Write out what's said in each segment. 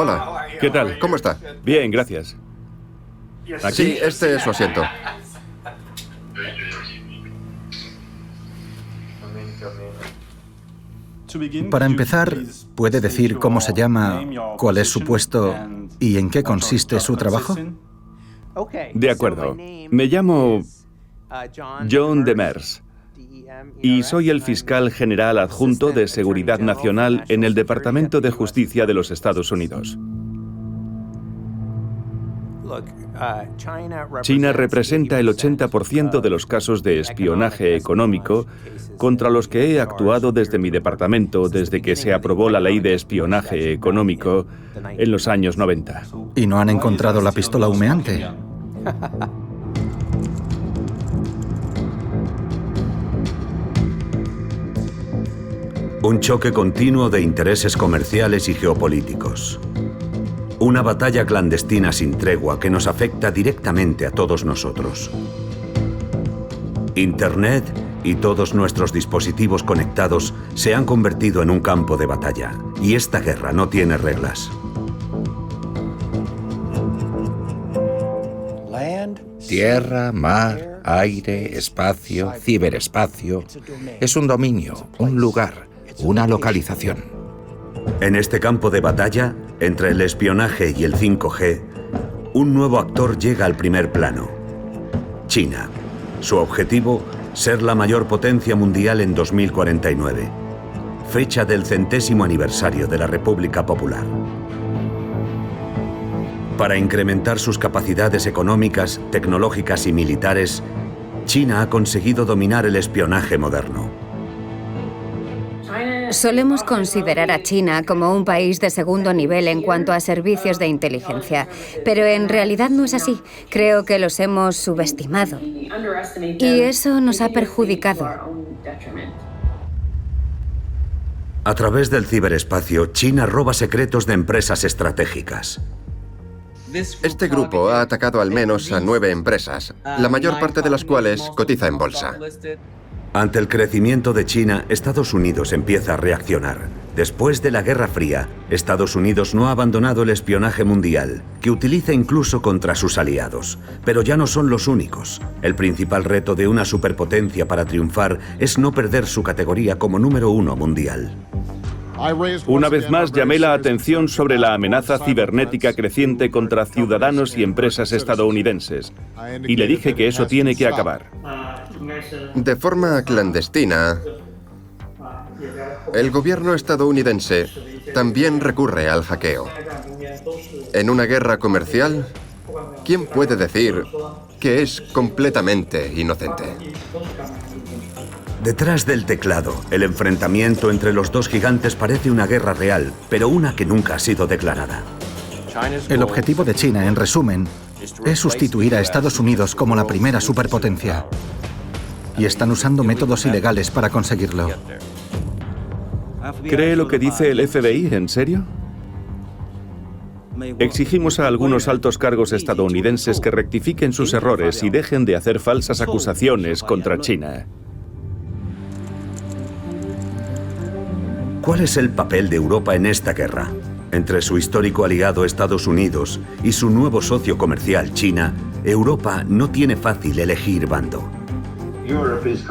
Hola. ¿Qué tal? ¿Cómo está? Bien, gracias. ¿Aquí? Sí, este es su asiento. Para empezar, ¿puede decir cómo se llama, cuál es su puesto y en qué consiste su trabajo? De acuerdo. Me llamo John Demers y soy el fiscal general adjunto de Seguridad Nacional en el Departamento de Justicia de los Estados Unidos. China representa el 80% de los casos de espionaje económico contra los que he actuado desde mi departamento desde que se aprobó la ley de espionaje económico en los años 90. ¿Y no han encontrado la pistola humeante? Un choque continuo de intereses comerciales y geopolíticos. Una batalla clandestina sin tregua que nos afecta directamente a todos nosotros. Internet y todos nuestros dispositivos conectados se han convertido en un campo de batalla. Y esta guerra no tiene reglas. Tierra, mar, aire, espacio, ciberespacio. Es un dominio, un lugar, una localización. En este campo de batalla, entre el espionaje y el 5G, un nuevo actor llega al primer plano. China. Su objetivo, ser la mayor potencia mundial en 2049, fecha del centésimo aniversario de la República Popular. Para incrementar sus capacidades económicas, tecnológicas y militares, China ha conseguido dominar el espionaje moderno. Solemos considerar a China como un país de segundo nivel en cuanto a servicios de inteligencia, pero en realidad no es así. Creo que los hemos subestimado. Y eso nos ha perjudicado. A través del ciberespacio, China roba secretos de empresas estratégicas. Este grupo ha atacado al menos a nueve empresas, la mayor parte de las cuales cotiza en bolsa. Ante el crecimiento de China, Estados Unidos empieza a reaccionar. Después de la Guerra Fría, Estados Unidos no ha abandonado el espionaje mundial, que utiliza incluso contra sus aliados. Pero ya no son los únicos. El principal reto de una superpotencia para triunfar es no perder su categoría como número uno mundial. Una vez más llamé la atención sobre la amenaza cibernética creciente contra ciudadanos y empresas estadounidenses y le dije que eso tiene que acabar. De forma clandestina, el gobierno estadounidense también recurre al hackeo. En una guerra comercial, ¿quién puede decir que es completamente inocente? Detrás del teclado, el enfrentamiento entre los dos gigantes parece una guerra real, pero una que nunca ha sido declarada. El objetivo de China, en resumen, es sustituir a Estados Unidos como la primera superpotencia. Y están usando métodos ilegales para conseguirlo. ¿Cree lo que dice el FBI? ¿En serio? Exigimos a algunos altos cargos estadounidenses que rectifiquen sus errores y dejen de hacer falsas acusaciones contra China. ¿Cuál es el papel de Europa en esta guerra? Entre su histórico aliado Estados Unidos y su nuevo socio comercial China, Europa no tiene fácil elegir bando.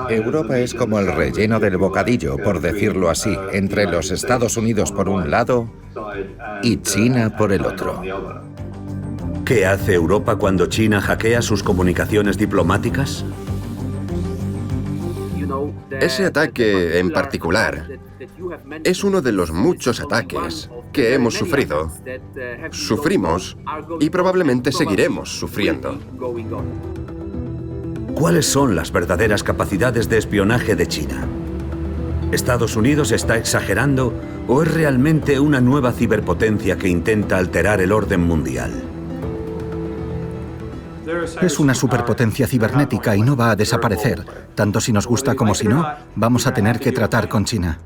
Europa es como el relleno del bocadillo, por decirlo así, entre los Estados Unidos por un lado y China por el otro. ¿Qué hace Europa cuando China hackea sus comunicaciones diplomáticas? Ese ataque en particular es uno de los muchos ataques que hemos sufrido, sufrimos y probablemente seguiremos sufriendo. ¿Cuáles son las verdaderas capacidades de espionaje de China? ¿Estados Unidos está exagerando o es realmente una nueva ciberpotencia que intenta alterar el orden mundial? Es una superpotencia cibernética y no va a desaparecer. Tanto si nos gusta como si no, vamos a tener que tratar con China.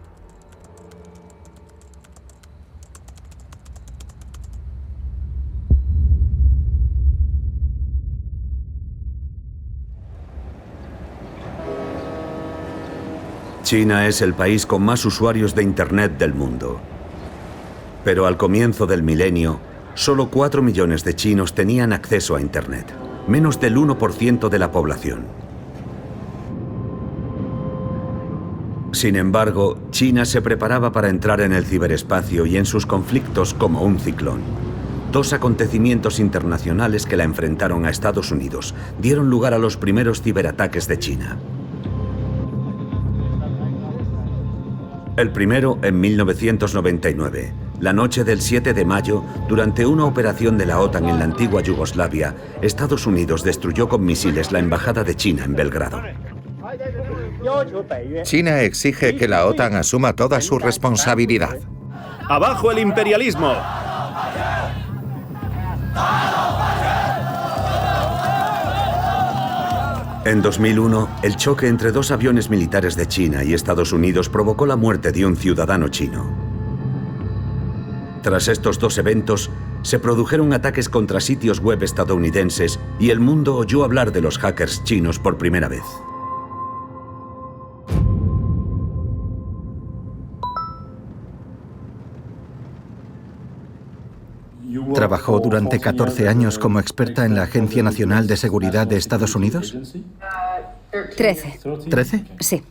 China es el país con más usuarios de Internet del mundo. Pero al comienzo del milenio, solo 4 millones de chinos tenían acceso a Internet, menos del 1% de la población. Sin embargo, China se preparaba para entrar en el ciberespacio y en sus conflictos como un ciclón. Dos acontecimientos internacionales que la enfrentaron a Estados Unidos dieron lugar a los primeros ciberataques de China. El primero en 1999, la noche del 7 de mayo, durante una operación de la OTAN en la antigua Yugoslavia, Estados Unidos destruyó con misiles la embajada de China en Belgrado. China exige que la OTAN asuma toda su responsabilidad. ¡Abajo el imperialismo! En 2001, el choque entre dos aviones militares de China y Estados Unidos provocó la muerte de un ciudadano chino. Tras estos dos eventos, se produjeron ataques contra sitios web estadounidenses y el mundo oyó hablar de los hackers chinos por primera vez. ¿Trabajó durante 14 años como experta en la Agencia Nacional de Seguridad de Estados Unidos? Trece. ¿13? Sí.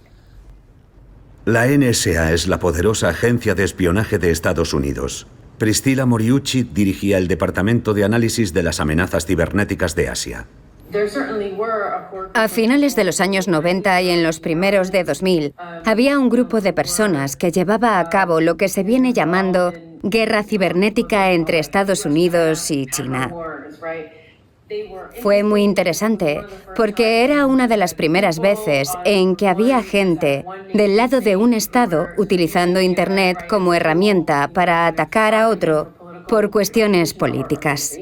La NSA es la poderosa agencia de espionaje de Estados Unidos. Priscilla Moriucci dirigía el Departamento de Análisis de las Amenazas Cibernéticas de Asia. A finales de los años 90 y en los primeros de 2000, había un grupo de personas que llevaba a cabo lo que se viene llamando guerra cibernética entre Estados Unidos y China. Fue muy interesante porque era una de las primeras veces en que había gente del lado de un Estado utilizando Internet como herramienta para atacar a otro por cuestiones políticas.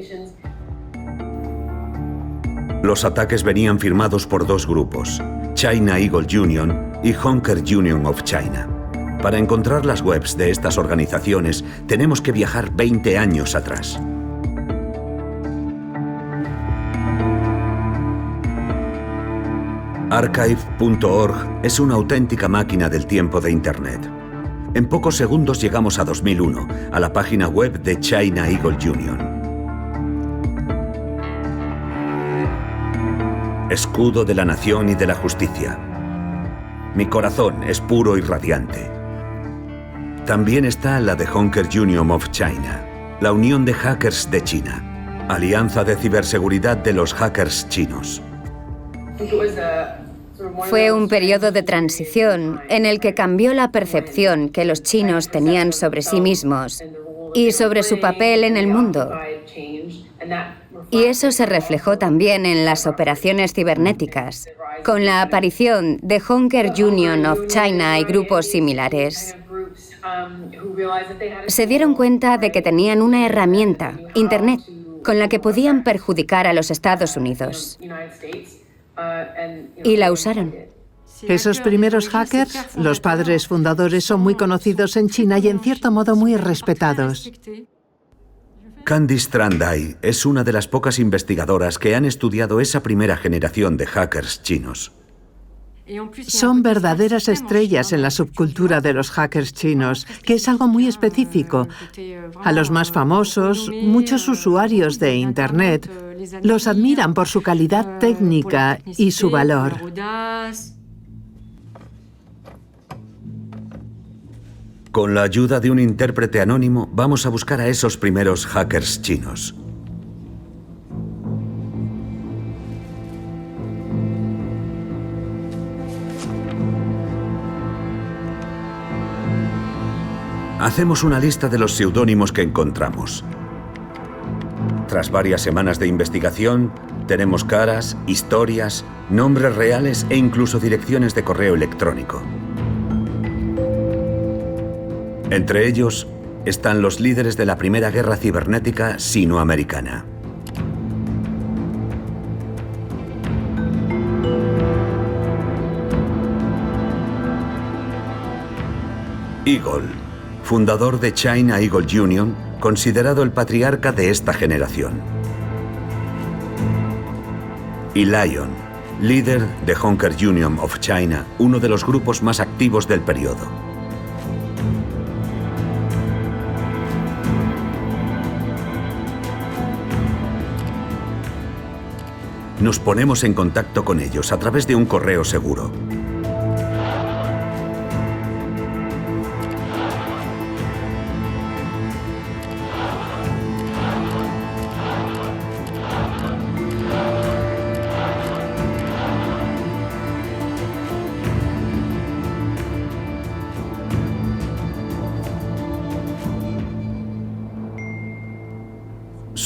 Los ataques venían firmados por dos grupos, China Eagle Union y Honker Union of China. Para encontrar las webs de estas organizaciones tenemos que viajar 20 años atrás. Archive.org es una auténtica máquina del tiempo de Internet. En pocos segundos llegamos a 2001, a la página web de China Eagle Union. escudo de la nación y de la justicia. Mi corazón es puro y radiante. También está la de Honker Union of China, la Unión de Hackers de China, alianza de ciberseguridad de los hackers chinos. Fue un periodo de transición en el que cambió la percepción que los chinos tenían sobre sí mismos y sobre su papel en el mundo. Y eso se reflejó también en las operaciones cibernéticas, con la aparición de Honker Union of China y grupos similares. Se dieron cuenta de que tenían una herramienta, Internet, con la que podían perjudicar a los Estados Unidos. Y la usaron. Esos primeros hackers, los padres fundadores, son muy conocidos en China y en cierto modo muy respetados. Candice Trandai es una de las pocas investigadoras que han estudiado esa primera generación de hackers chinos. Son verdaderas estrellas en la subcultura de los hackers chinos, que es algo muy específico. A los más famosos, muchos usuarios de Internet los admiran por su calidad técnica y su valor. Con la ayuda de un intérprete anónimo, vamos a buscar a esos primeros hackers chinos. Hacemos una lista de los seudónimos que encontramos. Tras varias semanas de investigación, tenemos caras, historias, nombres reales e incluso direcciones de correo electrónico. Entre ellos están los líderes de la primera guerra cibernética sinoamericana. Eagle, fundador de China Eagle Union, considerado el patriarca de esta generación. Y Lyon, líder de Honker Union of China, uno de los grupos más activos del periodo. Nos ponemos en contacto con ellos a través de un correo seguro.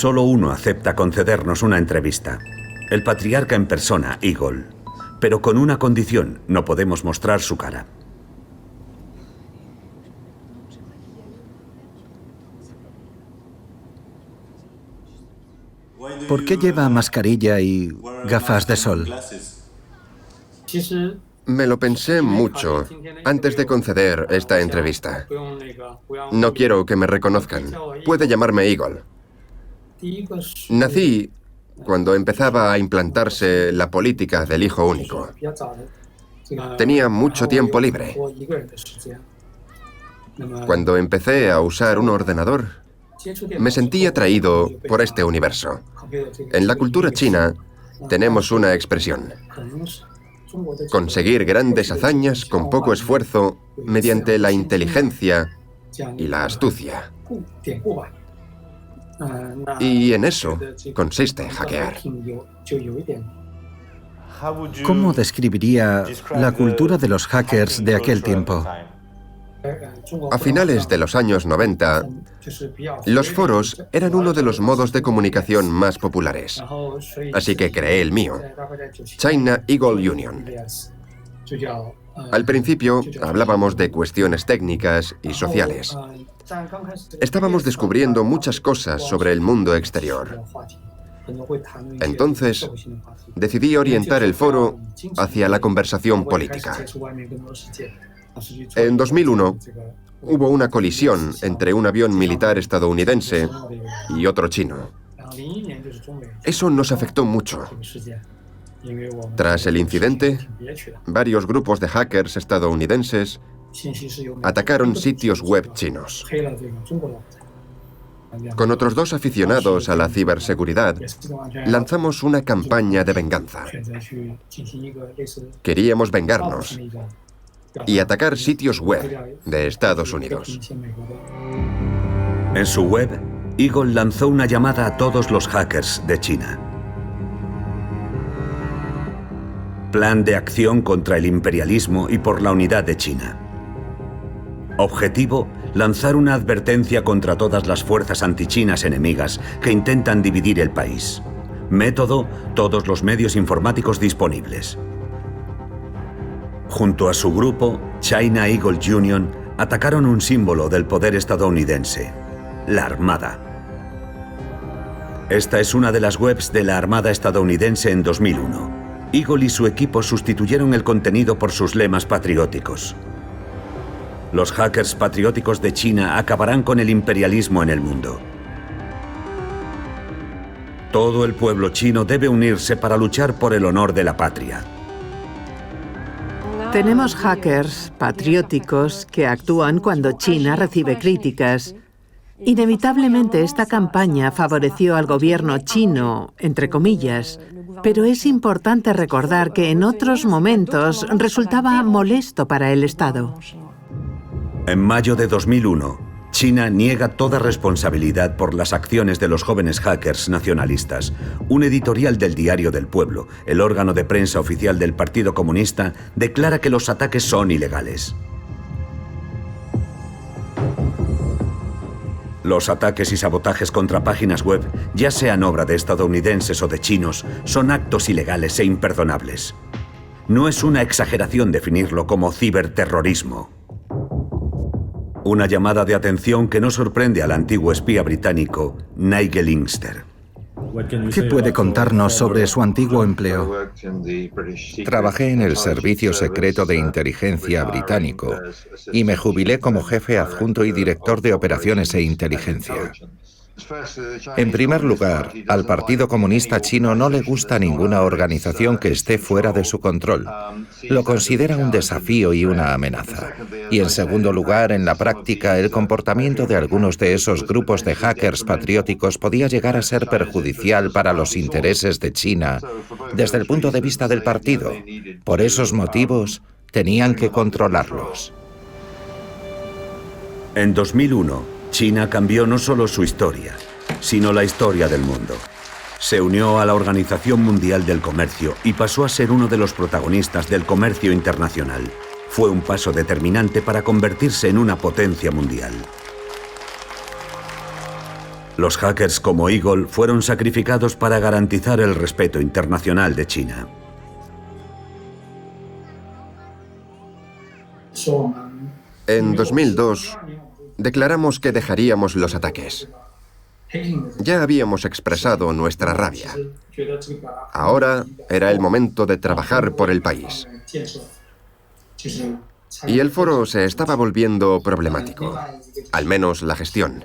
Solo uno acepta concedernos una entrevista. El patriarca en persona, Eagle. Pero con una condición, no podemos mostrar su cara. ¿Por qué lleva mascarilla y gafas de sol? Me lo pensé mucho antes de conceder esta entrevista. No quiero que me reconozcan. Puede llamarme Eagle. Nací cuando empezaba a implantarse la política del hijo único. Tenía mucho tiempo libre. Cuando empecé a usar un ordenador, me sentí atraído por este universo. En la cultura china tenemos una expresión. Conseguir grandes hazañas con poco esfuerzo mediante la inteligencia y la astucia. Y en eso consiste hackear. ¿Cómo describiría la cultura de los hackers de aquel tiempo? A finales de los años 90, los foros eran uno de los modos de comunicación más populares. Así que creé el mío, China Eagle Union. Al principio hablábamos de cuestiones técnicas y sociales. Estábamos descubriendo muchas cosas sobre el mundo exterior. Entonces, decidí orientar el foro hacia la conversación política. En 2001, hubo una colisión entre un avión militar estadounidense y otro chino. Eso nos afectó mucho. Tras el incidente, varios grupos de hackers estadounidenses atacaron sitios web chinos. Con otros dos aficionados a la ciberseguridad, lanzamos una campaña de venganza. Queríamos vengarnos y atacar sitios web de Estados Unidos. En su web, Eagle lanzó una llamada a todos los hackers de China. Plan de acción contra el imperialismo y por la unidad de China. Objetivo, lanzar una advertencia contra todas las fuerzas antichinas enemigas que intentan dividir el país. Método, todos los medios informáticos disponibles. Junto a su grupo, China Eagle Union, atacaron un símbolo del poder estadounidense, la Armada. Esta es una de las webs de la Armada estadounidense en 2001. Eagle y su equipo sustituyeron el contenido por sus lemas patrióticos. Los hackers patrióticos de China acabarán con el imperialismo en el mundo. Todo el pueblo chino debe unirse para luchar por el honor de la patria. Tenemos hackers patrióticos que actúan cuando China recibe críticas. Inevitablemente esta campaña favoreció al gobierno chino, entre comillas, pero es importante recordar que en otros momentos resultaba molesto para el Estado. En mayo de 2001, China niega toda responsabilidad por las acciones de los jóvenes hackers nacionalistas. Un editorial del Diario del Pueblo, el órgano de prensa oficial del Partido Comunista, declara que los ataques son ilegales. Los ataques y sabotajes contra páginas web, ya sean obra de estadounidenses o de chinos, son actos ilegales e imperdonables. No es una exageración definirlo como ciberterrorismo. Una llamada de atención que no sorprende al antiguo espía británico Nigel Ingster. ¿Qué puede contarnos sobre su antiguo empleo? Trabajé en el Servicio Secreto de Inteligencia británico y me jubilé como jefe adjunto y director de operaciones e inteligencia. En primer lugar, al Partido Comunista Chino no le gusta ninguna organización que esté fuera de su control. Lo considera un desafío y una amenaza. Y en segundo lugar, en la práctica, el comportamiento de algunos de esos grupos de hackers patrióticos podía llegar a ser perjudicial para los intereses de China desde el punto de vista del partido. Por esos motivos, tenían que controlarlos. En 2001, China cambió no solo su historia, sino la historia del mundo. Se unió a la Organización Mundial del Comercio y pasó a ser uno de los protagonistas del comercio internacional. Fue un paso determinante para convertirse en una potencia mundial. Los hackers como Eagle fueron sacrificados para garantizar el respeto internacional de China. En 2002, declaramos que dejaríamos los ataques. Ya habíamos expresado nuestra rabia. Ahora era el momento de trabajar por el país. Y el foro se estaba volviendo problemático, al menos la gestión.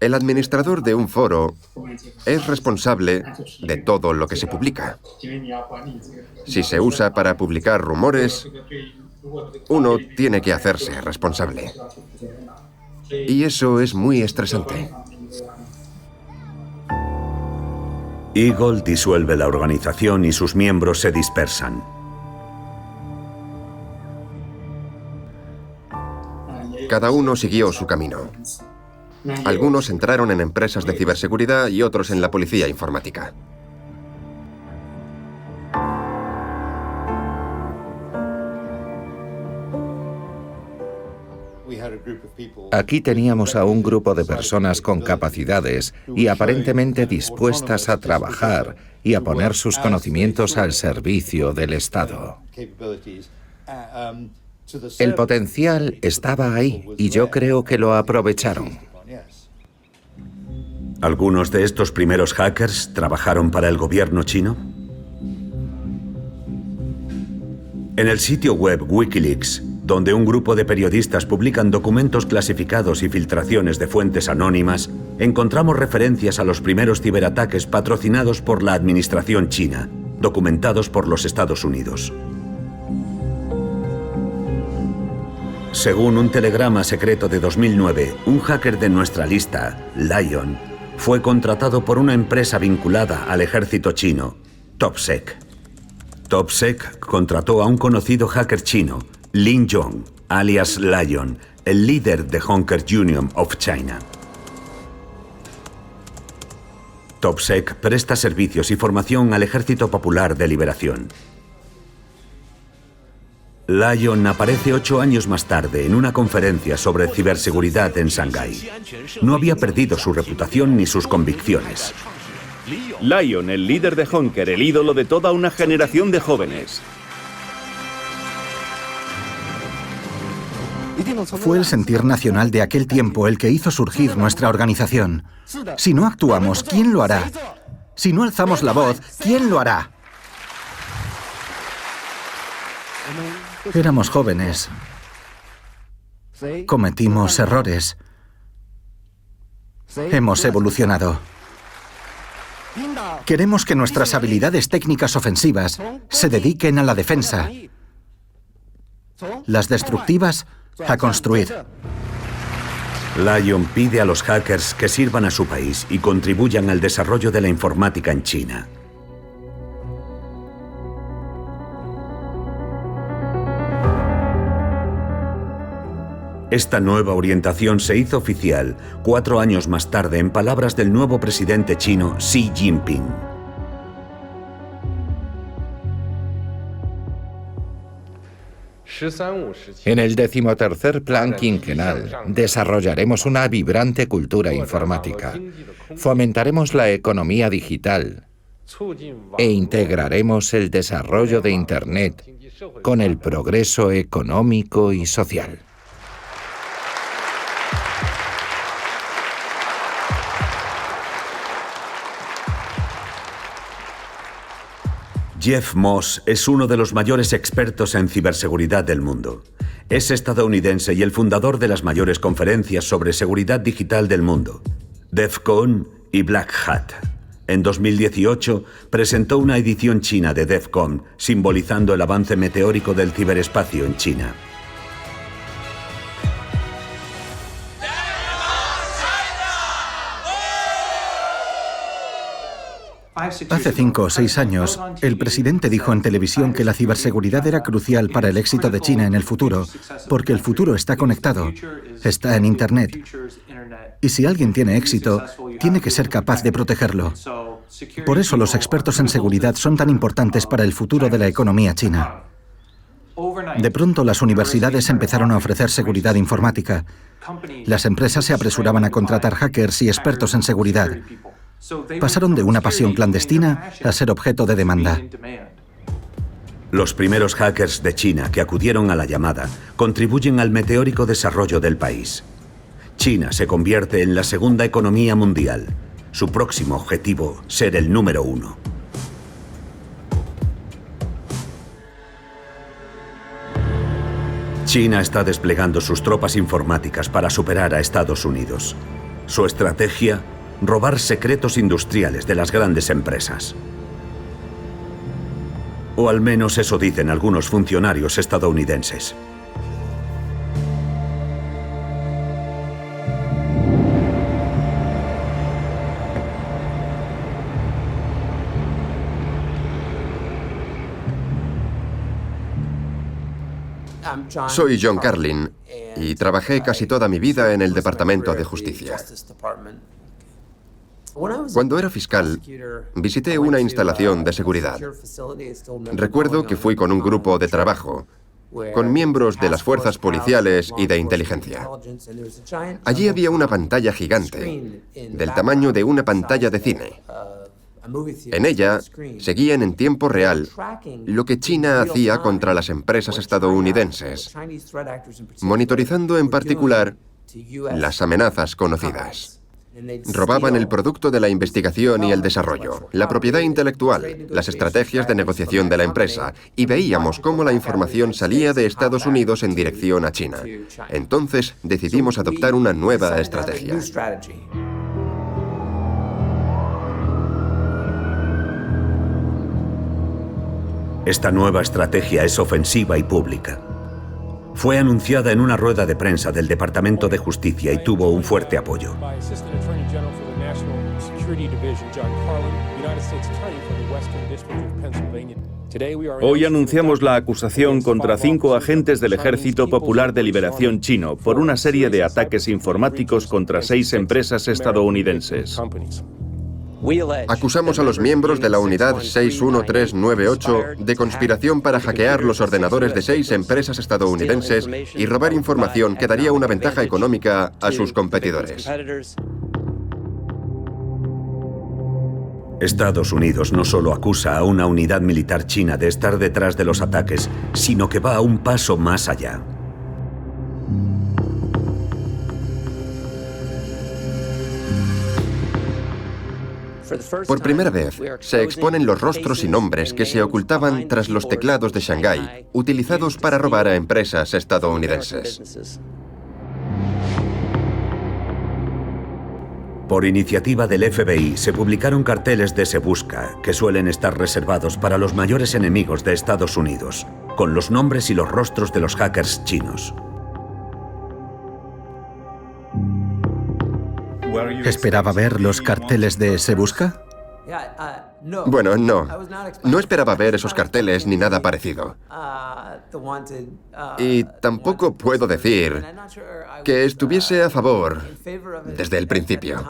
El administrador de un foro es responsable de todo lo que se publica. Si se usa para publicar rumores, uno tiene que hacerse responsable. Y eso es muy estresante. Eagle disuelve la organización y sus miembros se dispersan. Cada uno siguió su camino. Algunos entraron en empresas de ciberseguridad y otros en la policía informática. Aquí teníamos a un grupo de personas con capacidades y aparentemente dispuestas a trabajar y a poner sus conocimientos al servicio del Estado. El potencial estaba ahí y yo creo que lo aprovecharon. ¿Algunos de estos primeros hackers trabajaron para el gobierno chino? En el sitio web Wikileaks, donde un grupo de periodistas publican documentos clasificados y filtraciones de fuentes anónimas, encontramos referencias a los primeros ciberataques patrocinados por la administración china, documentados por los Estados Unidos. Según un telegrama secreto de 2009, un hacker de nuestra lista, Lion, fue contratado por una empresa vinculada al ejército chino, TopSec. TopSec contrató a un conocido hacker chino, Lin Jong, alias Lion, el líder de Honker Union of China. TopSec presta servicios y formación al Ejército Popular de Liberación. Lion aparece ocho años más tarde en una conferencia sobre ciberseguridad en Shanghái. No había perdido su reputación ni sus convicciones. Lion, el líder de Honker, el ídolo de toda una generación de jóvenes. Fue el sentir nacional de aquel tiempo el que hizo surgir nuestra organización. Si no actuamos, ¿quién lo hará? Si no alzamos la voz, ¿quién lo hará? Éramos jóvenes. Cometimos errores. Hemos evolucionado. Queremos que nuestras habilidades técnicas ofensivas se dediquen a la defensa. Las destructivas a construir. Lion pide a los hackers que sirvan a su país y contribuyan al desarrollo de la informática en China. Esta nueva orientación se hizo oficial cuatro años más tarde en palabras del nuevo presidente chino Xi Jinping. En el decimotercer plan quinquenal desarrollaremos una vibrante cultura informática, fomentaremos la economía digital e integraremos el desarrollo de Internet con el progreso económico y social. Jeff Moss es uno de los mayores expertos en ciberseguridad del mundo. Es estadounidense y el fundador de las mayores conferencias sobre seguridad digital del mundo, DEFCON y Black Hat. En 2018 presentó una edición china de DEFCON, simbolizando el avance meteórico del ciberespacio en China. Hace cinco o seis años, el presidente dijo en televisión que la ciberseguridad era crucial para el éxito de China en el futuro, porque el futuro está conectado, está en Internet. Y si alguien tiene éxito, tiene que ser capaz de protegerlo. Por eso los expertos en seguridad son tan importantes para el futuro de la economía china. De pronto las universidades empezaron a ofrecer seguridad informática. Las empresas se apresuraban a contratar hackers y expertos en seguridad. Pasaron de una pasión clandestina a ser objeto de demanda. Los primeros hackers de China que acudieron a la llamada contribuyen al meteórico desarrollo del país. China se convierte en la segunda economía mundial. Su próximo objetivo, ser el número uno. China está desplegando sus tropas informáticas para superar a Estados Unidos. Su estrategia, robar secretos industriales de las grandes empresas. O al menos eso dicen algunos funcionarios estadounidenses. Soy John Carlin y trabajé casi toda mi vida en el Departamento de Justicia. Cuando era fiscal, visité una instalación de seguridad. Recuerdo que fui con un grupo de trabajo, con miembros de las fuerzas policiales y de inteligencia. Allí había una pantalla gigante, del tamaño de una pantalla de cine. En ella seguían en tiempo real lo que China hacía contra las empresas estadounidenses, monitorizando en particular las amenazas conocidas. Robaban el producto de la investigación y el desarrollo, la propiedad intelectual, las estrategias de negociación de la empresa, y veíamos cómo la información salía de Estados Unidos en dirección a China. Entonces decidimos adoptar una nueva estrategia. Esta nueva estrategia es ofensiva y pública. Fue anunciada en una rueda de prensa del Departamento de Justicia y tuvo un fuerte apoyo. Hoy anunciamos la acusación contra cinco agentes del Ejército Popular de Liberación chino por una serie de ataques informáticos contra seis empresas estadounidenses. Acusamos a los miembros de la unidad 61398 de conspiración para hackear los ordenadores de seis empresas estadounidenses y robar información que daría una ventaja económica a sus competidores. Estados Unidos no solo acusa a una unidad militar china de estar detrás de los ataques, sino que va a un paso más allá. Por primera vez, se exponen los rostros y nombres que se ocultaban tras los teclados de Shanghái, utilizados para robar a empresas estadounidenses. Por iniciativa del FBI se publicaron carteles de Se Busca, que suelen estar reservados para los mayores enemigos de Estados Unidos, con los nombres y los rostros de los hackers chinos. ¿Esperaba ver los carteles de Se Busca? Bueno, no. No esperaba ver esos carteles ni nada parecido. Y tampoco puedo decir que estuviese a favor desde el principio.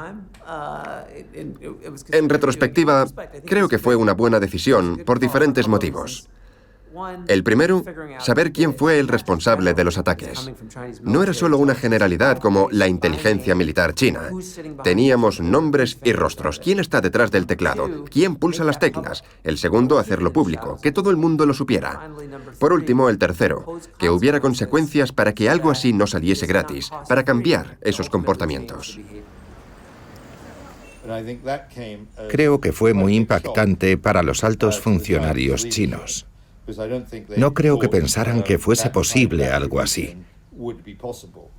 En retrospectiva, creo que fue una buena decisión por diferentes motivos. El primero, saber quién fue el responsable de los ataques. No era solo una generalidad como la inteligencia militar china. Teníamos nombres y rostros. ¿Quién está detrás del teclado? ¿Quién pulsa las teclas? El segundo, hacerlo público, que todo el mundo lo supiera. Por último, el tercero, que hubiera consecuencias para que algo así no saliese gratis, para cambiar esos comportamientos. Creo que fue muy impactante para los altos funcionarios chinos. No creo que pensaran que fuese posible algo así.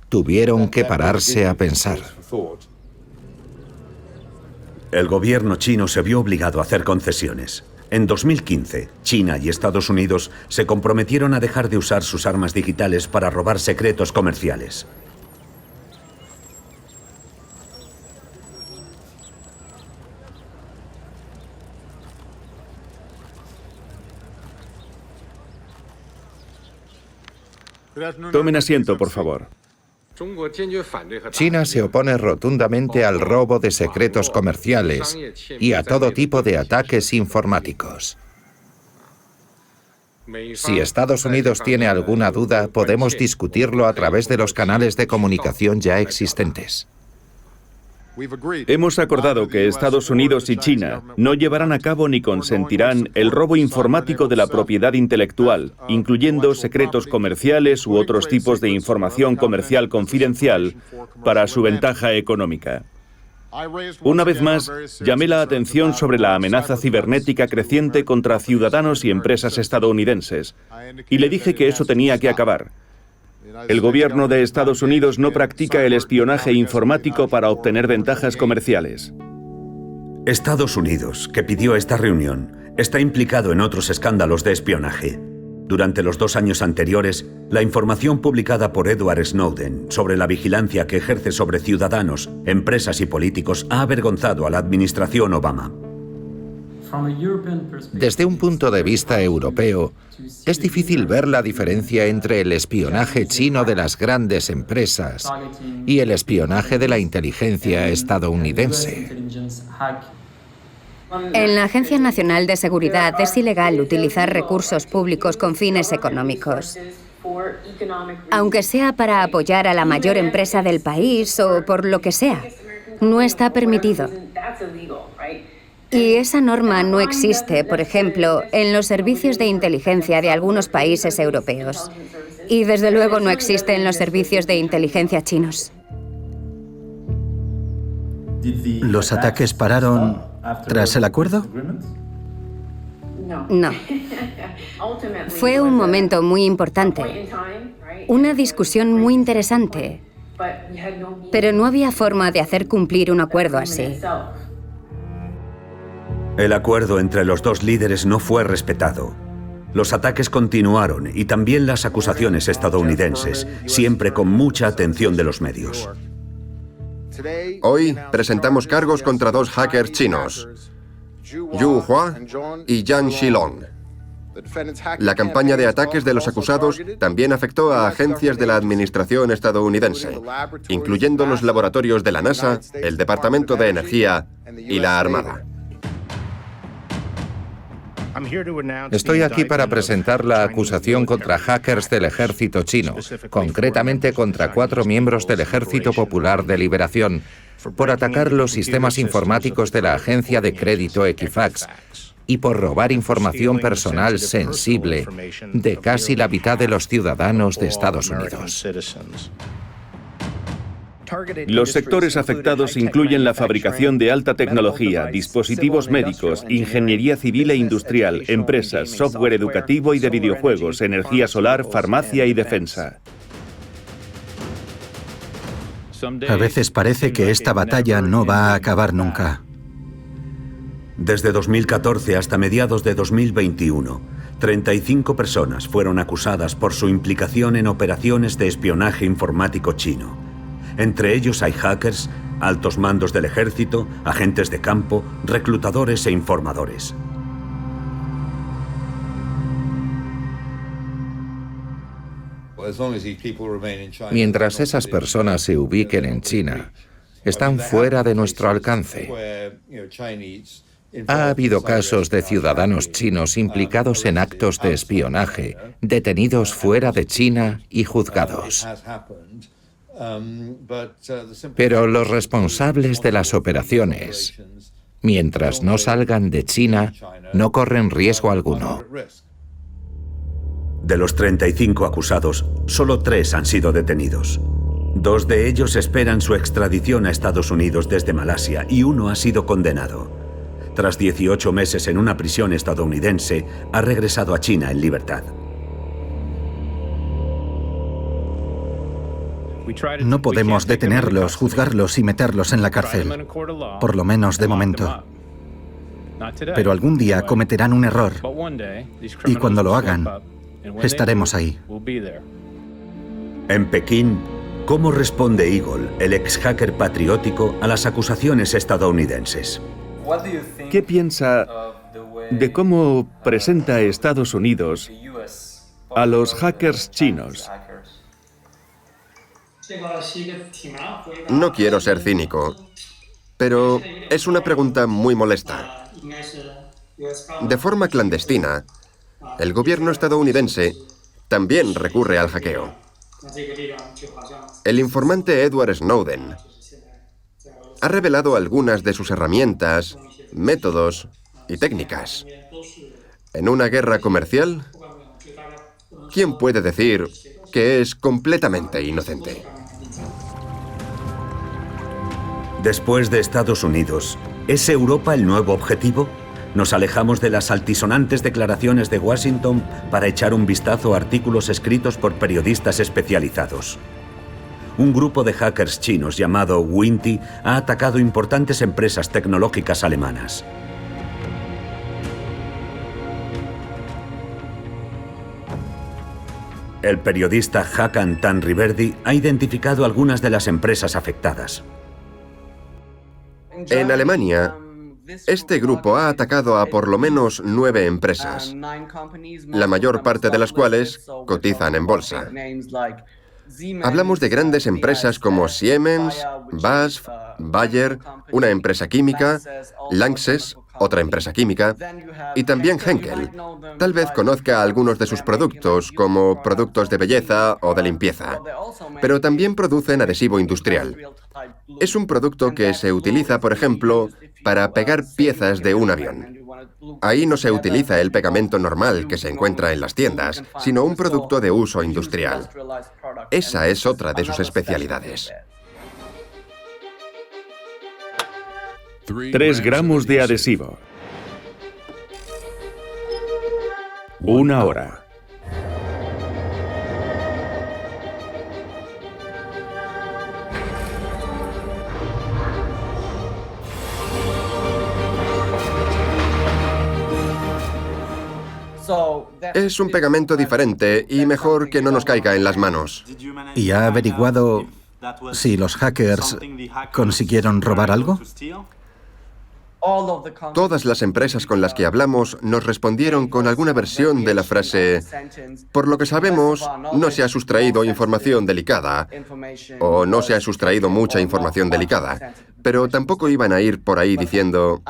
Tuvieron que pararse a pensar. El gobierno chino se vio obligado a hacer concesiones. En 2015, China y Estados Unidos se comprometieron a dejar de usar sus armas digitales para robar secretos comerciales. Tomen asiento, por favor. China se opone rotundamente al robo de secretos comerciales y a todo tipo de ataques informáticos. Si Estados Unidos tiene alguna duda, podemos discutirlo a través de los canales de comunicación ya existentes. Hemos acordado que Estados Unidos y China no llevarán a cabo ni consentirán el robo informático de la propiedad intelectual, incluyendo secretos comerciales u otros tipos de información comercial confidencial para su ventaja económica. Una vez más, llamé la atención sobre la amenaza cibernética creciente contra ciudadanos y empresas estadounidenses, y le dije que eso tenía que acabar el gobierno de Estados Unidos no practica el espionaje informático para obtener ventajas comerciales. Estados Unidos, que pidió esta reunión, está implicado en otros escándalos de espionaje. Durante los dos años anteriores, la información publicada por Edward Snowden sobre la vigilancia que ejerce sobre ciudadanos, empresas y políticos ha avergonzado a la administración Obama. Desde un punto de vista europeo, es difícil ver la diferencia entre el espionaje chino de las grandes empresas y el espionaje de la inteligencia estadounidense. En la Agencia Nacional de Seguridad es ilegal utilizar recursos públicos con fines económicos. Aunque sea para apoyar a la mayor empresa del país o por lo que sea, no está permitido. Y esa norma no existe, por ejemplo, en los servicios de inteligencia de algunos países europeos. Y desde luego no existe en los servicios de inteligencia chinos. ¿Los ataques pararon tras el acuerdo? No. Fue un momento muy importante, una discusión muy interesante, pero no había forma de hacer cumplir un acuerdo así. El acuerdo entre los dos líderes no fue respetado. Los ataques continuaron y también las acusaciones estadounidenses, siempre con mucha atención de los medios. Hoy presentamos cargos contra dos hackers chinos, Yu Hua y Yang Shilong. La campaña de ataques de los acusados también afectó a agencias de la administración estadounidense, incluyendo los laboratorios de la NASA, el Departamento de Energía y la Armada. Estoy aquí para presentar la acusación contra hackers del ejército chino, concretamente contra cuatro miembros del Ejército Popular de Liberación, por atacar los sistemas informáticos de la agencia de crédito Equifax y por robar información personal sensible de casi la mitad de los ciudadanos de Estados Unidos. Los sectores afectados incluyen la fabricación de alta tecnología, dispositivos médicos, ingeniería civil e industrial, empresas, software educativo y de videojuegos, energía solar, farmacia y defensa. A veces parece que esta batalla no va a acabar nunca. Desde 2014 hasta mediados de 2021, 35 personas fueron acusadas por su implicación en operaciones de espionaje informático chino. Entre ellos hay hackers, altos mandos del ejército, agentes de campo, reclutadores e informadores. Mientras esas personas se ubiquen en China, están fuera de nuestro alcance. Ha habido casos de ciudadanos chinos implicados en actos de espionaje, detenidos fuera de China y juzgados. Pero los responsables de las operaciones, mientras no salgan de China, no corren riesgo alguno. De los 35 acusados, solo tres han sido detenidos. Dos de ellos esperan su extradición a Estados Unidos desde Malasia y uno ha sido condenado. Tras 18 meses en una prisión estadounidense, ha regresado a China en libertad. No podemos detenerlos, juzgarlos y meterlos en la cárcel, por lo menos de momento. Pero algún día cometerán un error y cuando lo hagan, estaremos ahí. En Pekín, ¿cómo responde Eagle, el ex hacker patriótico, a las acusaciones estadounidenses? ¿Qué piensa de cómo presenta Estados Unidos a los hackers chinos? No quiero ser cínico, pero es una pregunta muy molesta. De forma clandestina, el gobierno estadounidense también recurre al hackeo. El informante Edward Snowden ha revelado algunas de sus herramientas, métodos y técnicas. En una guerra comercial, ¿quién puede decir que es completamente inocente? Después de Estados Unidos, ¿es Europa el nuevo objetivo? Nos alejamos de las altisonantes declaraciones de Washington para echar un vistazo a artículos escritos por periodistas especializados. Un grupo de hackers chinos llamado Winty ha atacado importantes empresas tecnológicas alemanas. El periodista Hakan Tanriverdi ha identificado algunas de las empresas afectadas. En Alemania, este grupo ha atacado a por lo menos nueve empresas, la mayor parte de las cuales cotizan en bolsa. Hablamos de grandes empresas como Siemens, BASF, Bayer, una empresa química, Lanxess, otra empresa química, y también Henkel. Tal vez conozca algunos de sus productos, como productos de belleza o de limpieza, pero también producen adhesivo industrial. Es un producto que se utiliza, por ejemplo, para pegar piezas de un avión. Ahí no se utiliza el pegamento normal que se encuentra en las tiendas, sino un producto de uso industrial. Esa es otra de sus especialidades. Tres gramos de adhesivo. Una hora. Es un pegamento diferente y mejor que no nos caiga en las manos. ¿Y ha averiguado si los hackers consiguieron robar algo? Todas las empresas con las que hablamos nos respondieron con alguna versión de la frase, por lo que sabemos, no se ha sustraído información delicada o no se ha sustraído mucha información delicada, pero tampoco iban a ir por ahí diciendo,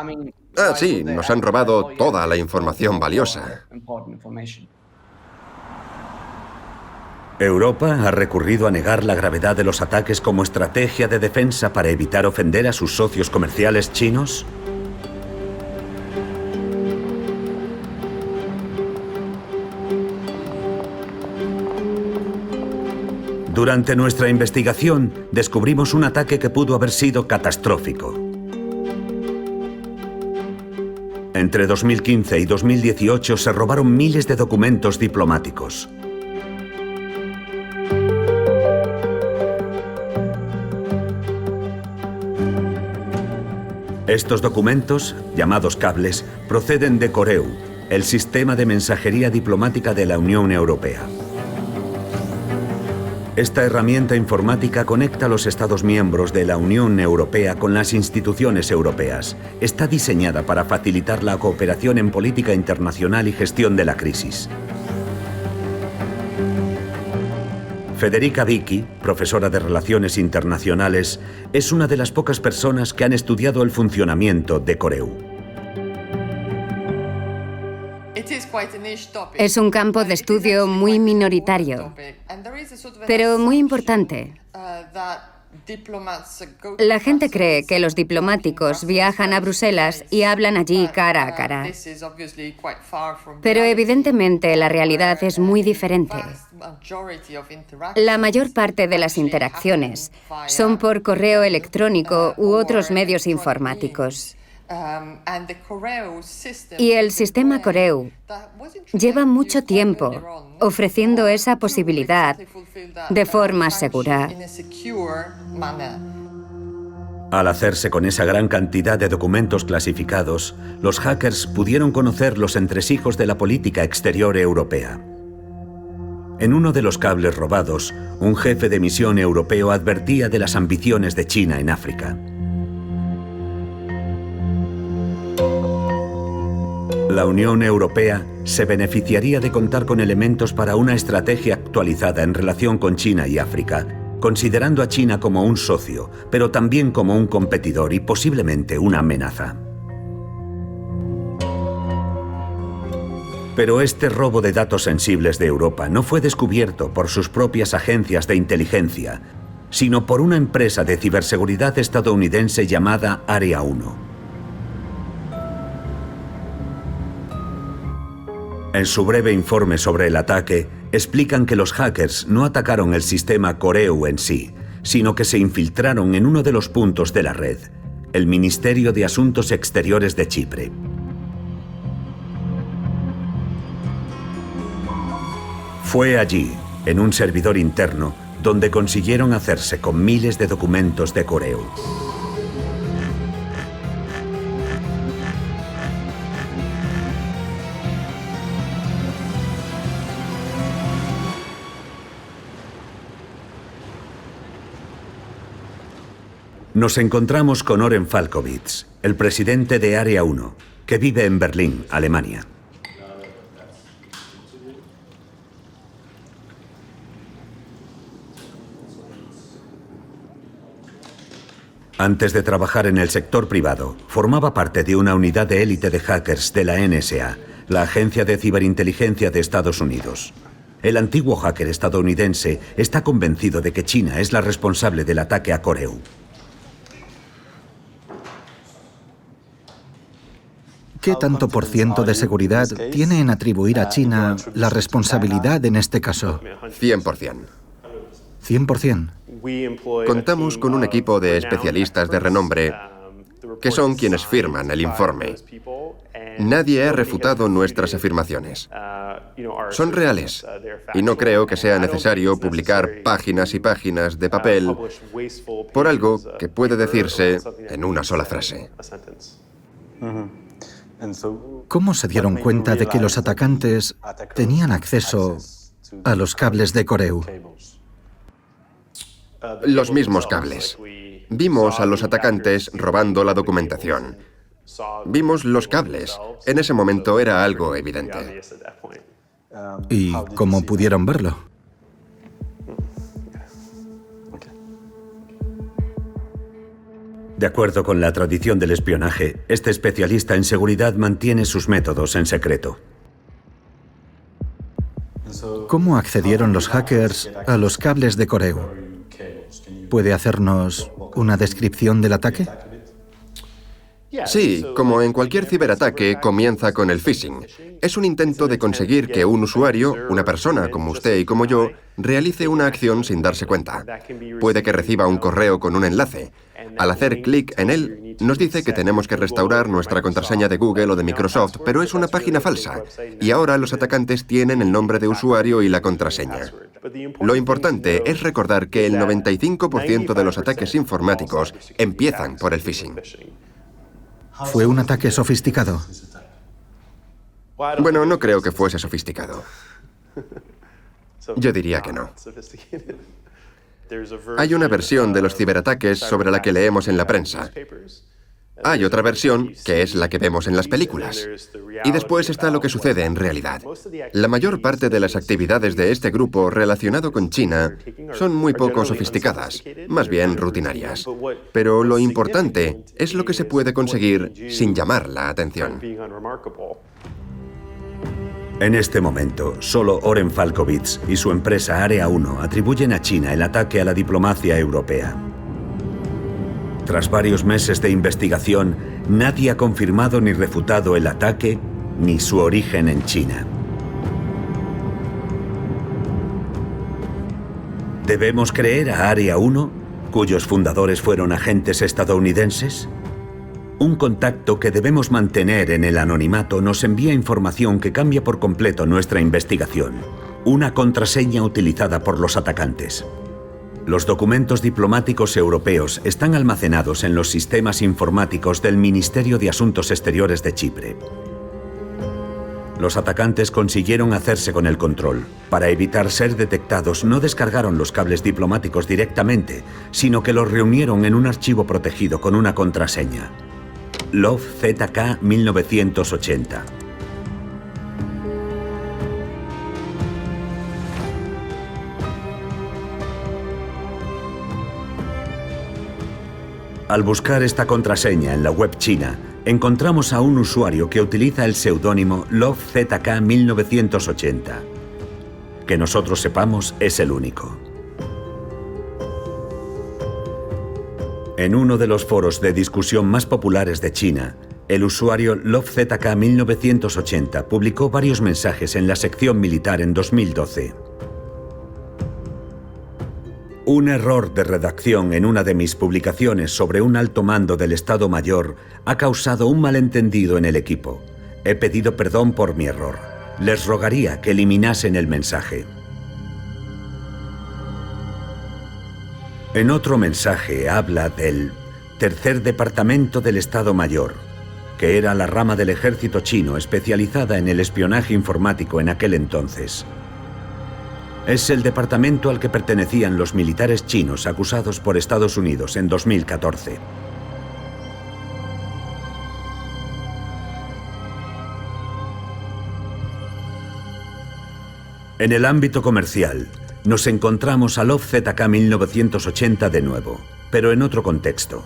ah, sí, nos han robado toda la información valiosa. Europa ha recurrido a negar la gravedad de los ataques como estrategia de defensa para evitar ofender a sus socios comerciales chinos. Durante nuestra investigación, descubrimos un ataque que pudo haber sido catastrófico. Entre 2015 y 2018 se robaron miles de documentos diplomáticos. Estos documentos, llamados cables, proceden de Coreu, el sistema de mensajería diplomática de la Unión Europea. Esta herramienta informática conecta los Estados miembros de la Unión Europea con las instituciones europeas. Está diseñada para facilitar la cooperación en política internacional y gestión de la crisis. Federica Vicky, profesora de Relaciones Internacionales, es una de las pocas personas que han estudiado el funcionamiento de Coreu. Es un campo de estudio muy minoritario, pero muy importante. La gente cree que los diplomáticos viajan a Bruselas y hablan allí cara a cara. Pero evidentemente la realidad es muy diferente. La mayor parte de las interacciones son por correo electrónico u otros medios informáticos. Y el sistema Coreu lleva mucho tiempo ofreciendo esa posibilidad de forma segura. Al hacerse con esa gran cantidad de documentos clasificados, los hackers pudieron conocer los entresijos de la política exterior europea. En uno de los cables robados, un jefe de misión europeo advertía de las ambiciones de China en África. La Unión Europea se beneficiaría de contar con elementos para una estrategia actualizada en relación con China y África, considerando a China como un socio, pero también como un competidor y posiblemente una amenaza. Pero este robo de datos sensibles de Europa no fue descubierto por sus propias agencias de inteligencia, sino por una empresa de ciberseguridad estadounidense llamada Area 1. En su breve informe sobre el ataque, explican que los hackers no atacaron el sistema Coreu en sí, sino que se infiltraron en uno de los puntos de la red, el Ministerio de Asuntos Exteriores de Chipre. Fue allí, en un servidor interno, donde consiguieron hacerse con miles de documentos de Coreu. Nos encontramos con Oren Falkowitz, el presidente de Área 1, que vive en Berlín, Alemania. Antes de trabajar en el sector privado, formaba parte de una unidad de élite de hackers de la NSA, la Agencia de Ciberinteligencia de Estados Unidos. El antiguo hacker estadounidense está convencido de que China es la responsable del ataque a Coreu. ¿Qué tanto por ciento de seguridad tiene en atribuir a China la responsabilidad en este caso? 100%. 100%. Contamos con un equipo de especialistas de renombre que son quienes firman el informe. Nadie ha refutado nuestras afirmaciones. Son reales y no creo que sea necesario publicar páginas y páginas de papel por algo que puede decirse en una sola frase. ¿Cómo se dieron cuenta de que los atacantes tenían acceso a los cables de Coreu? Los mismos cables. Vimos a los atacantes robando la documentación. Vimos los cables. En ese momento era algo evidente. ¿Y cómo pudieron verlo? De acuerdo con la tradición del espionaje, este especialista en seguridad mantiene sus métodos en secreto. ¿Cómo accedieron los hackers a los cables de Coreu? ¿Puede hacernos una descripción del ataque? Sí, como en cualquier ciberataque, comienza con el phishing. Es un intento de conseguir que un usuario, una persona como usted y como yo, realice una acción sin darse cuenta. Puede que reciba un correo con un enlace. Al hacer clic en él, nos dice que tenemos que restaurar nuestra contraseña de Google o de Microsoft, pero es una página falsa. Y ahora los atacantes tienen el nombre de usuario y la contraseña. Lo importante es recordar que el 95% de los ataques informáticos empiezan por el phishing. ¿Fue un ataque sofisticado? Bueno, no creo que fuese sofisticado. Yo diría que no. Hay una versión de los ciberataques sobre la que leemos en la prensa. Hay otra versión, que es la que vemos en las películas. Y después está lo que sucede en realidad. La mayor parte de las actividades de este grupo relacionado con China son muy poco sofisticadas, más bien rutinarias. Pero lo importante es lo que se puede conseguir sin llamar la atención. En este momento, solo Oren Falkowitz y su empresa Area 1 atribuyen a China el ataque a la diplomacia europea. Tras varios meses de investigación, nadie ha confirmado ni refutado el ataque ni su origen en China. ¿Debemos creer a Area 1, cuyos fundadores fueron agentes estadounidenses? Un contacto que debemos mantener en el anonimato nos envía información que cambia por completo nuestra investigación. Una contraseña utilizada por los atacantes. Los documentos diplomáticos europeos están almacenados en los sistemas informáticos del Ministerio de Asuntos Exteriores de Chipre. Los atacantes consiguieron hacerse con el control. Para evitar ser detectados, no descargaron los cables diplomáticos directamente, sino que los reunieron en un archivo protegido con una contraseña. Love ZK 1980. Al buscar esta contraseña en la web china, encontramos a un usuario que utiliza el seudónimo LoveZK1980. Que nosotros sepamos es el único. En uno de los foros de discusión más populares de China, el usuario LoveZK1980 publicó varios mensajes en la sección militar en 2012. Un error de redacción en una de mis publicaciones sobre un alto mando del Estado Mayor ha causado un malentendido en el equipo. He pedido perdón por mi error. Les rogaría que eliminasen el mensaje. En otro mensaje habla del Tercer Departamento del Estado Mayor, que era la rama del ejército chino especializada en el espionaje informático en aquel entonces. Es el departamento al que pertenecían los militares chinos acusados por Estados Unidos en 2014. En el ámbito comercial, nos encontramos a Love ZK 1980 de nuevo, pero en otro contexto.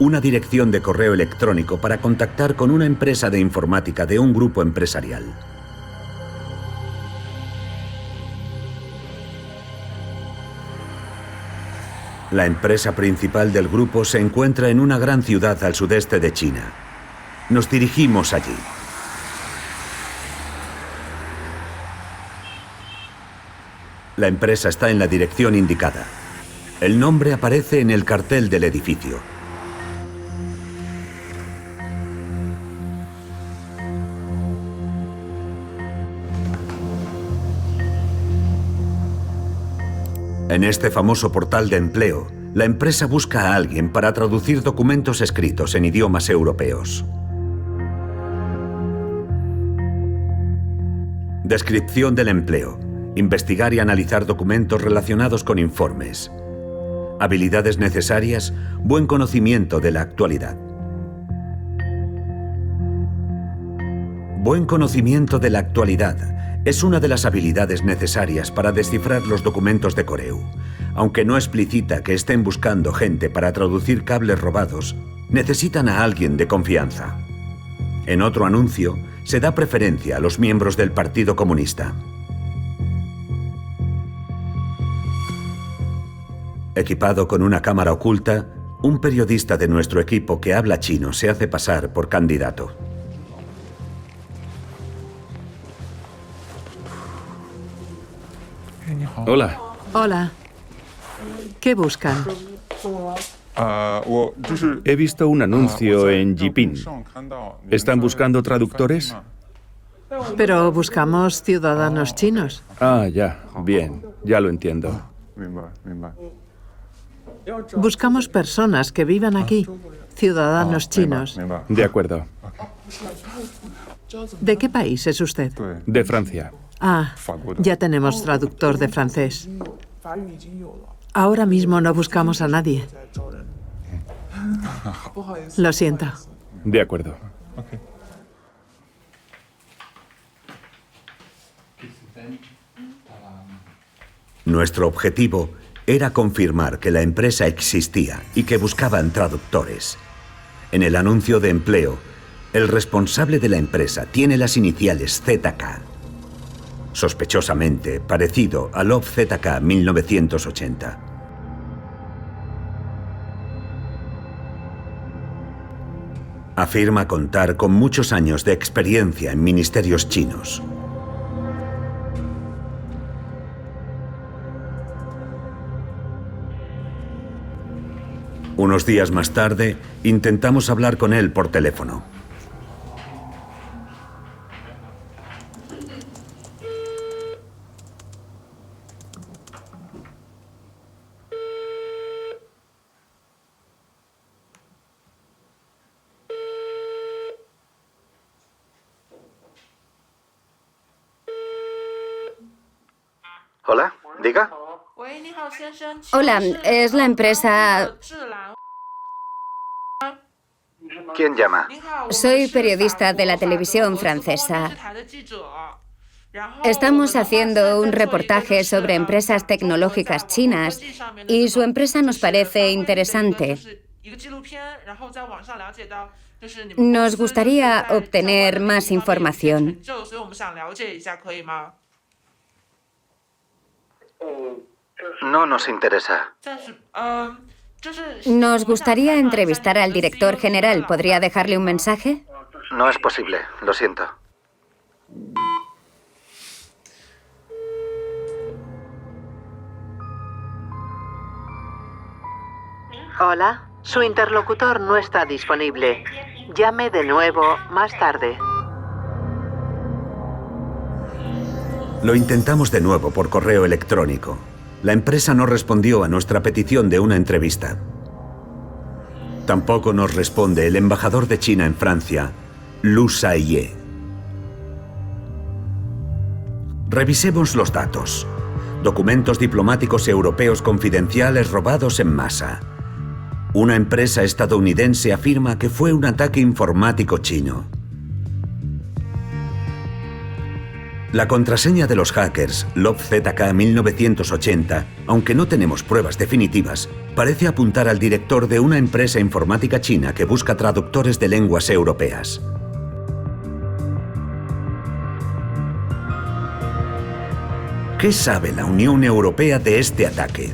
Una dirección de correo electrónico para contactar con una empresa de informática de un grupo empresarial. La empresa principal del grupo se encuentra en una gran ciudad al sudeste de China. Nos dirigimos allí. La empresa está en la dirección indicada. El nombre aparece en el cartel del edificio. En este famoso portal de empleo, la empresa busca a alguien para traducir documentos escritos en idiomas europeos. Descripción del empleo. Investigar y analizar documentos relacionados con informes. Habilidades necesarias, buen conocimiento de la actualidad. Buen conocimiento de la actualidad es una de las habilidades necesarias para descifrar los documentos de Coreu. Aunque no explicita que estén buscando gente para traducir cables robados, necesitan a alguien de confianza. En otro anuncio, se da preferencia a los miembros del Partido Comunista. Equipado con una cámara oculta, un periodista de nuestro equipo que habla chino se hace pasar por candidato. Hola. Hola. ¿Qué buscan? He visto un anuncio en Jipin. ¿Están buscando traductores? Pero buscamos ciudadanos chinos. Ah, ya. Bien. Ya lo entiendo. Buscamos personas que vivan aquí, ciudadanos chinos. De acuerdo. ¿De qué país es usted? De Francia. Ah, ya tenemos traductor de francés. Ahora mismo no buscamos a nadie. Lo siento. De acuerdo. Nuestro objetivo era confirmar que la empresa existía y que buscaban traductores. En el anuncio de empleo, el responsable de la empresa tiene las iniciales ZK. Sospechosamente parecido a Love ZK 1980. Afirma contar con muchos años de experiencia en ministerios chinos. Unos días más tarde, intentamos hablar con él por teléfono. Hola, diga. Hola, es la empresa... ¿Quién llama? Soy periodista de la televisión francesa. Estamos haciendo un reportaje sobre empresas tecnológicas chinas y su empresa nos parece interesante. Nos gustaría obtener más información. No nos interesa. Nos gustaría entrevistar al director general. ¿Podría dejarle un mensaje? No es posible, lo siento. Hola, su interlocutor no está disponible. Llame de nuevo más tarde. Lo intentamos de nuevo por correo electrónico. La empresa no respondió a nuestra petición de una entrevista. Tampoco nos responde el embajador de China en Francia, Lu Saiye. Revisemos los datos. Documentos diplomáticos europeos confidenciales robados en masa. Una empresa estadounidense afirma que fue un ataque informático chino. La contraseña de los hackers, LobZK 1980, aunque no tenemos pruebas definitivas, parece apuntar al director de una empresa informática china que busca traductores de lenguas europeas. ¿Qué sabe la Unión Europea de este ataque?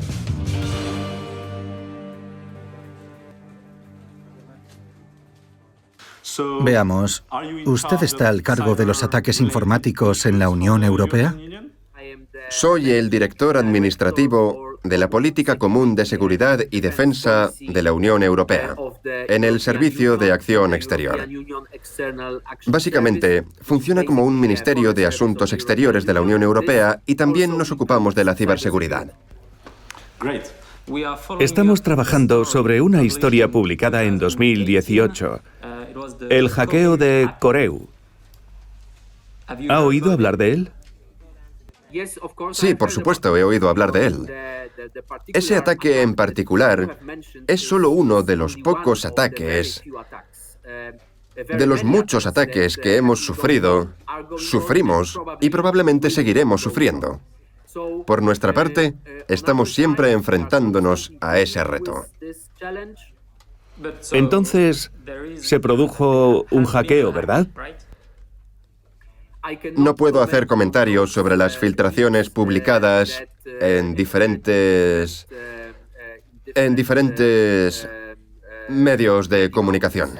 Veamos, ¿usted está al cargo de los ataques informáticos en la Unión Europea? Soy el director administrativo de la Política Común de Seguridad y Defensa de la Unión Europea, en el Servicio de Acción Exterior. Básicamente, funciona como un Ministerio de Asuntos Exteriores de la Unión Europea y también nos ocupamos de la ciberseguridad. Estamos trabajando sobre una historia publicada en 2018, el hackeo de Coreu. ¿Ha oído hablar de él? Sí, por supuesto, he oído hablar de él. Ese ataque en particular es solo uno de los pocos ataques, de los muchos ataques que hemos sufrido, sufrimos y probablemente seguiremos sufriendo. Por nuestra parte, estamos siempre enfrentándonos a ese reto. Entonces, se produjo un hackeo, ¿verdad? No puedo hacer comentarios sobre las filtraciones publicadas en diferentes en diferentes medios de comunicación.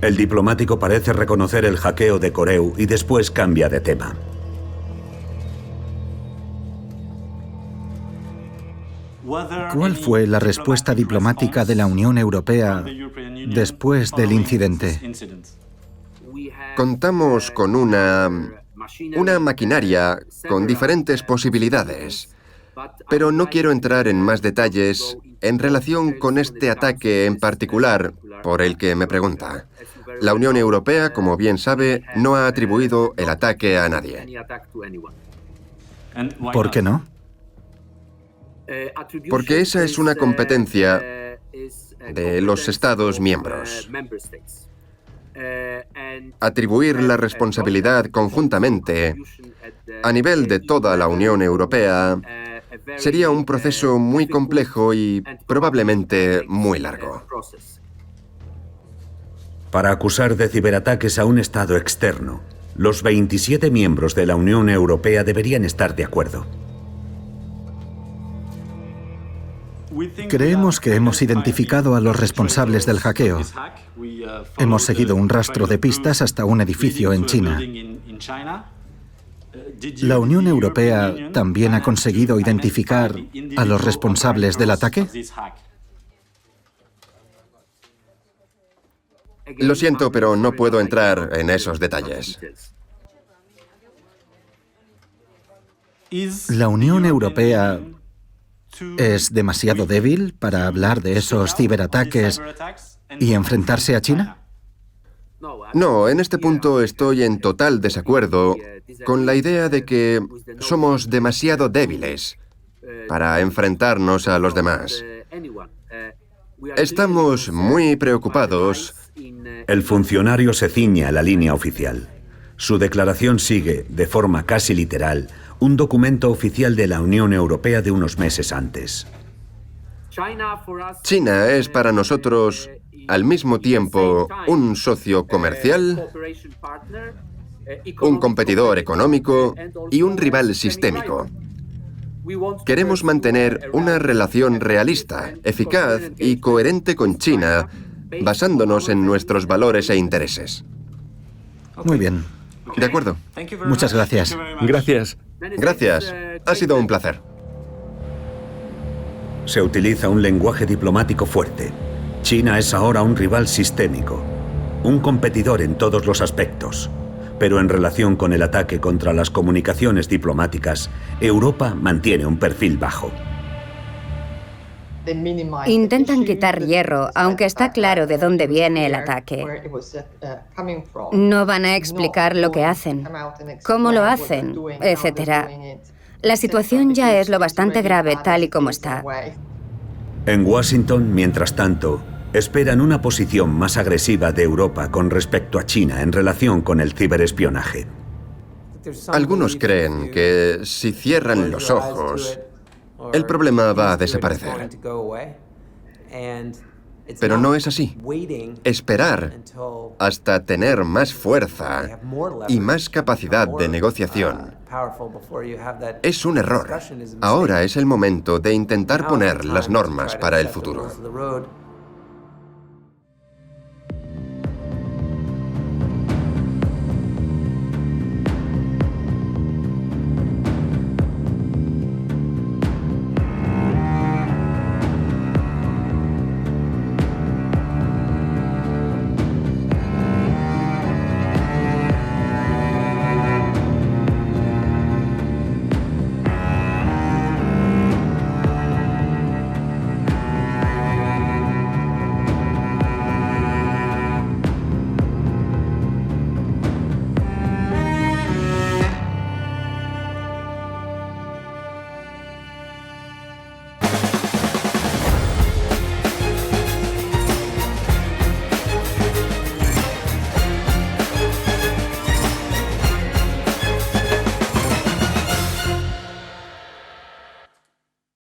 El diplomático parece reconocer el hackeo de Coreu y después cambia de tema. ¿Cuál fue la respuesta diplomática de la Unión Europea después del incidente? Contamos con una, una maquinaria con diferentes posibilidades, pero no quiero entrar en más detalles en relación con este ataque en particular por el que me pregunta. La Unión Europea, como bien sabe, no ha atribuido el ataque a nadie. ¿Por qué no? Porque esa es una competencia de los Estados miembros. Atribuir la responsabilidad conjuntamente a nivel de toda la Unión Europea sería un proceso muy complejo y probablemente muy largo. Para acusar de ciberataques a un Estado externo, los 27 miembros de la Unión Europea deberían estar de acuerdo. Creemos que hemos identificado a los responsables del hackeo. Hemos seguido un rastro de pistas hasta un edificio en China. ¿La Unión Europea también ha conseguido identificar a los responsables del ataque? Lo siento, pero no puedo entrar en esos detalles. ¿La Unión Europea es demasiado débil para hablar de esos ciberataques y enfrentarse a China? No, en este punto estoy en total desacuerdo con la idea de que somos demasiado débiles para enfrentarnos a los demás. Estamos muy preocupados. El funcionario se ciñe a la línea oficial. Su declaración sigue, de forma casi literal, un documento oficial de la Unión Europea de unos meses antes. China es para nosotros al mismo tiempo un socio comercial, un competidor económico y un rival sistémico. Queremos mantener una relación realista, eficaz y coherente con China, basándonos en nuestros valores e intereses. Muy bien. De acuerdo. Muchas gracias. Gracias. Gracias. Ha sido un placer. Se utiliza un lenguaje diplomático fuerte. China es ahora un rival sistémico, un competidor en todos los aspectos. Pero en relación con el ataque contra las comunicaciones diplomáticas, Europa mantiene un perfil bajo. Intentan quitar hierro, aunque está claro de dónde viene el ataque. No van a explicar lo que hacen, cómo lo hacen, etc. La situación ya es lo bastante grave tal y como está. En Washington, mientras tanto, esperan una posición más agresiva de Europa con respecto a China en relación con el ciberespionaje. Algunos creen que si cierran los ojos, el problema va a desaparecer. Pero no es así. Esperar hasta tener más fuerza y más capacidad de negociación es un error. Ahora es el momento de intentar poner las normas para el futuro.